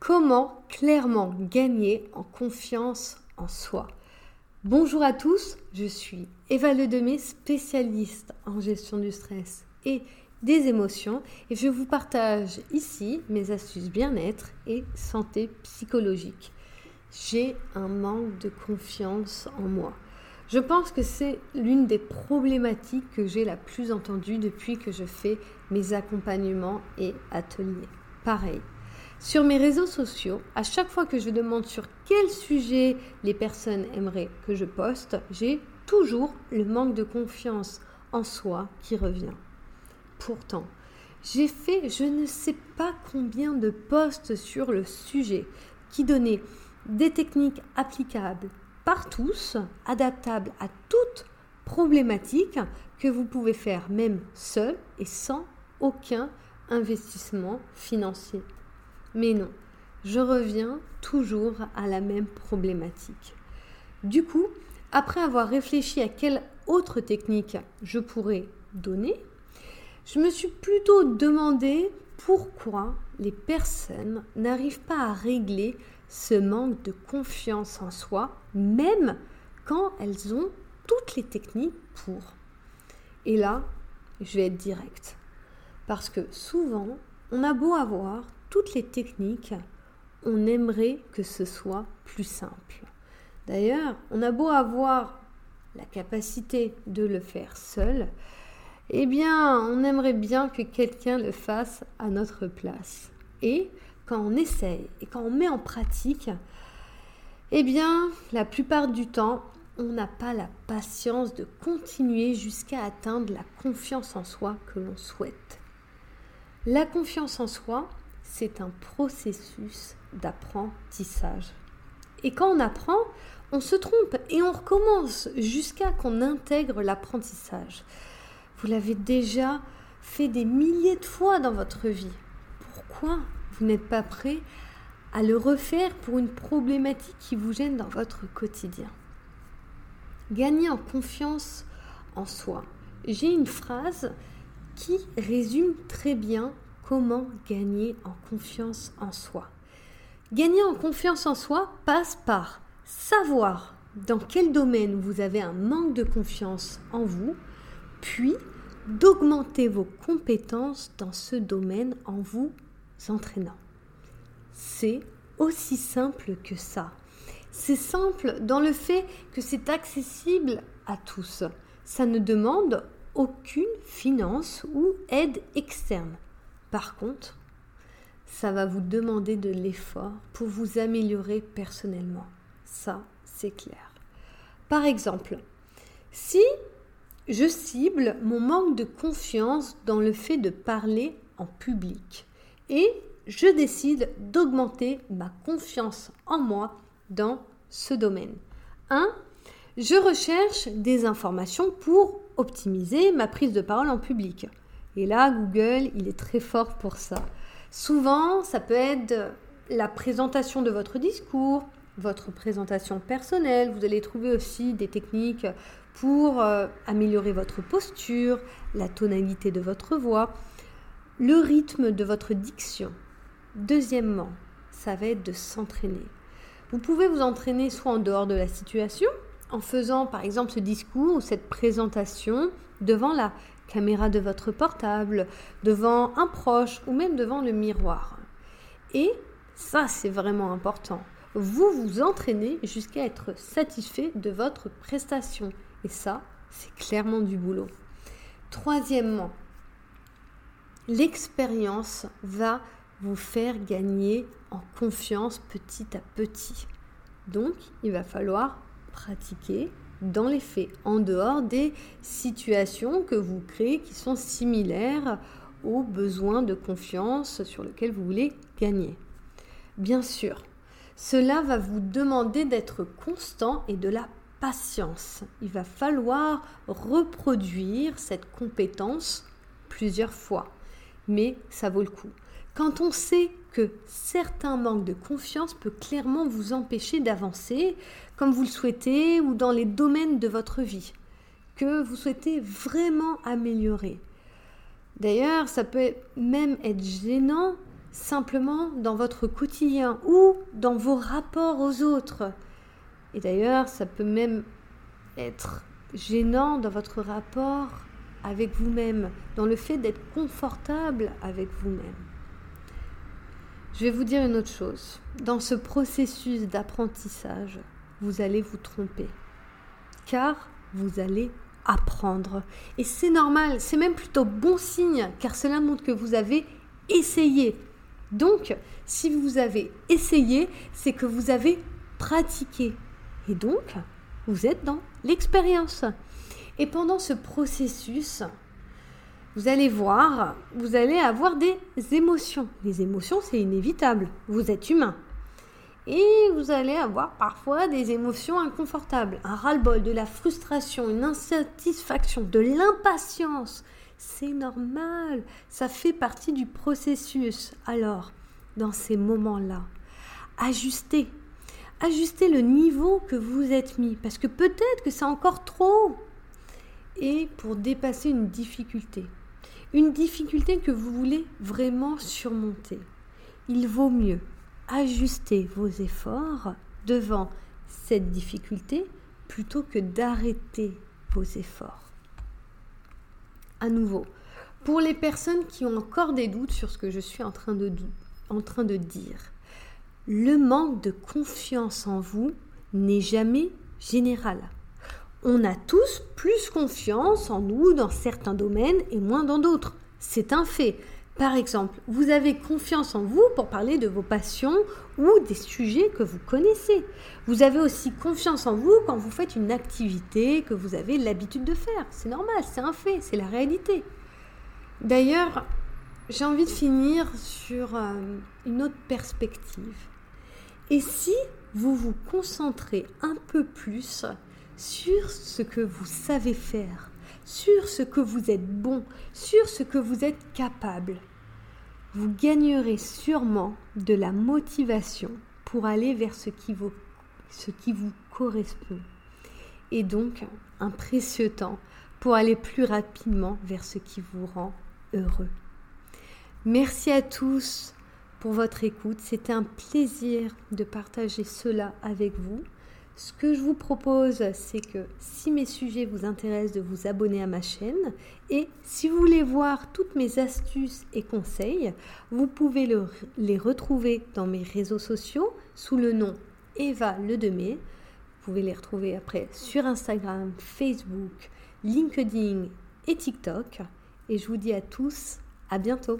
Comment clairement gagner en confiance en soi Bonjour à tous, je suis Eva Ledemé, spécialiste en gestion du stress et des émotions et je vous partage ici mes astuces bien-être et santé psychologique. J'ai un manque de confiance en moi. Je pense que c'est l'une des problématiques que j'ai la plus entendue depuis que je fais mes accompagnements et ateliers. Pareil. Sur mes réseaux sociaux, à chaque fois que je demande sur quel sujet les personnes aimeraient que je poste, j'ai toujours le manque de confiance en soi qui revient. Pourtant, j'ai fait je ne sais pas combien de posts sur le sujet qui donnaient des techniques applicables par tous, adaptable à toute problématique que vous pouvez faire même seul et sans aucun investissement financier. Mais non, je reviens toujours à la même problématique. Du coup, après avoir réfléchi à quelle autre technique je pourrais donner, je me suis plutôt demandé pourquoi les personnes n'arrivent pas à régler ce manque de confiance en soi, même quand elles ont toutes les techniques pour. Et là, je vais être directe. Parce que souvent, on a beau avoir toutes les techniques, on aimerait que ce soit plus simple. D'ailleurs, on a beau avoir la capacité de le faire seul, eh bien, on aimerait bien que quelqu'un le fasse à notre place. Et quand on essaye et quand on met en pratique, eh bien, la plupart du temps, on n'a pas la patience de continuer jusqu'à atteindre la confiance en soi que l'on souhaite. La confiance en soi, c'est un processus d'apprentissage. Et quand on apprend, on se trompe et on recommence jusqu'à qu'on intègre l'apprentissage. Vous l'avez déjà fait des milliers de fois dans votre vie. Pourquoi vous n'êtes pas prêt à le refaire pour une problématique qui vous gêne dans votre quotidien? Gagner en confiance en soi. J'ai une phrase qui résume très bien comment gagner en confiance en soi. Gagner en confiance en soi passe par savoir dans quel domaine vous avez un manque de confiance en vous, puis d'augmenter vos compétences dans ce domaine en vous entraînant. C'est aussi simple que ça. C'est simple dans le fait que c'est accessible à tous. Ça ne demande aucune finance ou aide externe. Par contre, ça va vous demander de l'effort pour vous améliorer personnellement. Ça, c'est clair. Par exemple, si je cible mon manque de confiance dans le fait de parler en public, et je décide d'augmenter ma confiance en moi dans ce domaine. 1. Je recherche des informations pour optimiser ma prise de parole en public. Et là, Google, il est très fort pour ça. Souvent, ça peut être la présentation de votre discours, votre présentation personnelle. Vous allez trouver aussi des techniques pour euh, améliorer votre posture, la tonalité de votre voix le rythme de votre diction. Deuxièmement, ça va être de s'entraîner. Vous pouvez vous entraîner soit en dehors de la situation, en faisant par exemple ce discours ou cette présentation devant la caméra de votre portable, devant un proche ou même devant le miroir. Et ça, c'est vraiment important. Vous vous entraînez jusqu'à être satisfait de votre prestation. Et ça, c'est clairement du boulot. Troisièmement, l'expérience va vous faire gagner en confiance petit à petit. Donc, il va falloir pratiquer dans les faits, en dehors des situations que vous créez qui sont similaires aux besoins de confiance sur lesquels vous voulez gagner. Bien sûr, cela va vous demander d'être constant et de la patience. Il va falloir reproduire cette compétence plusieurs fois mais ça vaut le coup. Quand on sait que certains manques de confiance peut clairement vous empêcher d'avancer comme vous le souhaitez ou dans les domaines de votre vie que vous souhaitez vraiment améliorer. D'ailleurs, ça peut même être gênant simplement dans votre quotidien ou dans vos rapports aux autres. Et d'ailleurs, ça peut même être gênant dans votre rapport avec vous-même, dans le fait d'être confortable avec vous-même. Je vais vous dire une autre chose. Dans ce processus d'apprentissage, vous allez vous tromper. Car vous allez apprendre. Et c'est normal, c'est même plutôt bon signe, car cela montre que vous avez essayé. Donc, si vous avez essayé, c'est que vous avez pratiqué. Et donc, vous êtes dans l'expérience. Et pendant ce processus, vous allez voir, vous allez avoir des émotions. Les émotions, c'est inévitable. Vous êtes humain. Et vous allez avoir parfois des émotions inconfortables, un ras-le-bol, de la frustration, une insatisfaction, de l'impatience. C'est normal, ça fait partie du processus. Alors, dans ces moments-là, ajustez. Ajustez le niveau que vous êtes mis, parce que peut-être que c'est encore trop. Et pour dépasser une difficulté, une difficulté que vous voulez vraiment surmonter, il vaut mieux ajuster vos efforts devant cette difficulté plutôt que d'arrêter vos efforts. À nouveau, pour les personnes qui ont encore des doutes sur ce que je suis en train de, en train de dire, le manque de confiance en vous n'est jamais général. On a tous plus confiance en nous dans certains domaines et moins dans d'autres. C'est un fait. Par exemple, vous avez confiance en vous pour parler de vos passions ou des sujets que vous connaissez. Vous avez aussi confiance en vous quand vous faites une activité que vous avez l'habitude de faire. C'est normal, c'est un fait, c'est la réalité. D'ailleurs, j'ai envie de finir sur euh, une autre perspective. Et si vous vous concentrez un peu plus sur ce que vous savez faire, sur ce que vous êtes bon, sur ce que vous êtes capable, vous gagnerez sûrement de la motivation pour aller vers ce qui vous, correspond. Et donc un précieux temps pour aller plus rapidement vers ce qui vous rend heureux. Merci à tous pour votre écoute. C'était un plaisir de partager cela avec vous. Ce que je vous propose, c'est que si mes sujets vous intéressent, de vous abonner à ma chaîne. Et si vous voulez voir toutes mes astuces et conseils, vous pouvez les retrouver dans mes réseaux sociaux sous le nom Eva Ledemé. Vous pouvez les retrouver après sur Instagram, Facebook, LinkedIn et TikTok. Et je vous dis à tous à bientôt.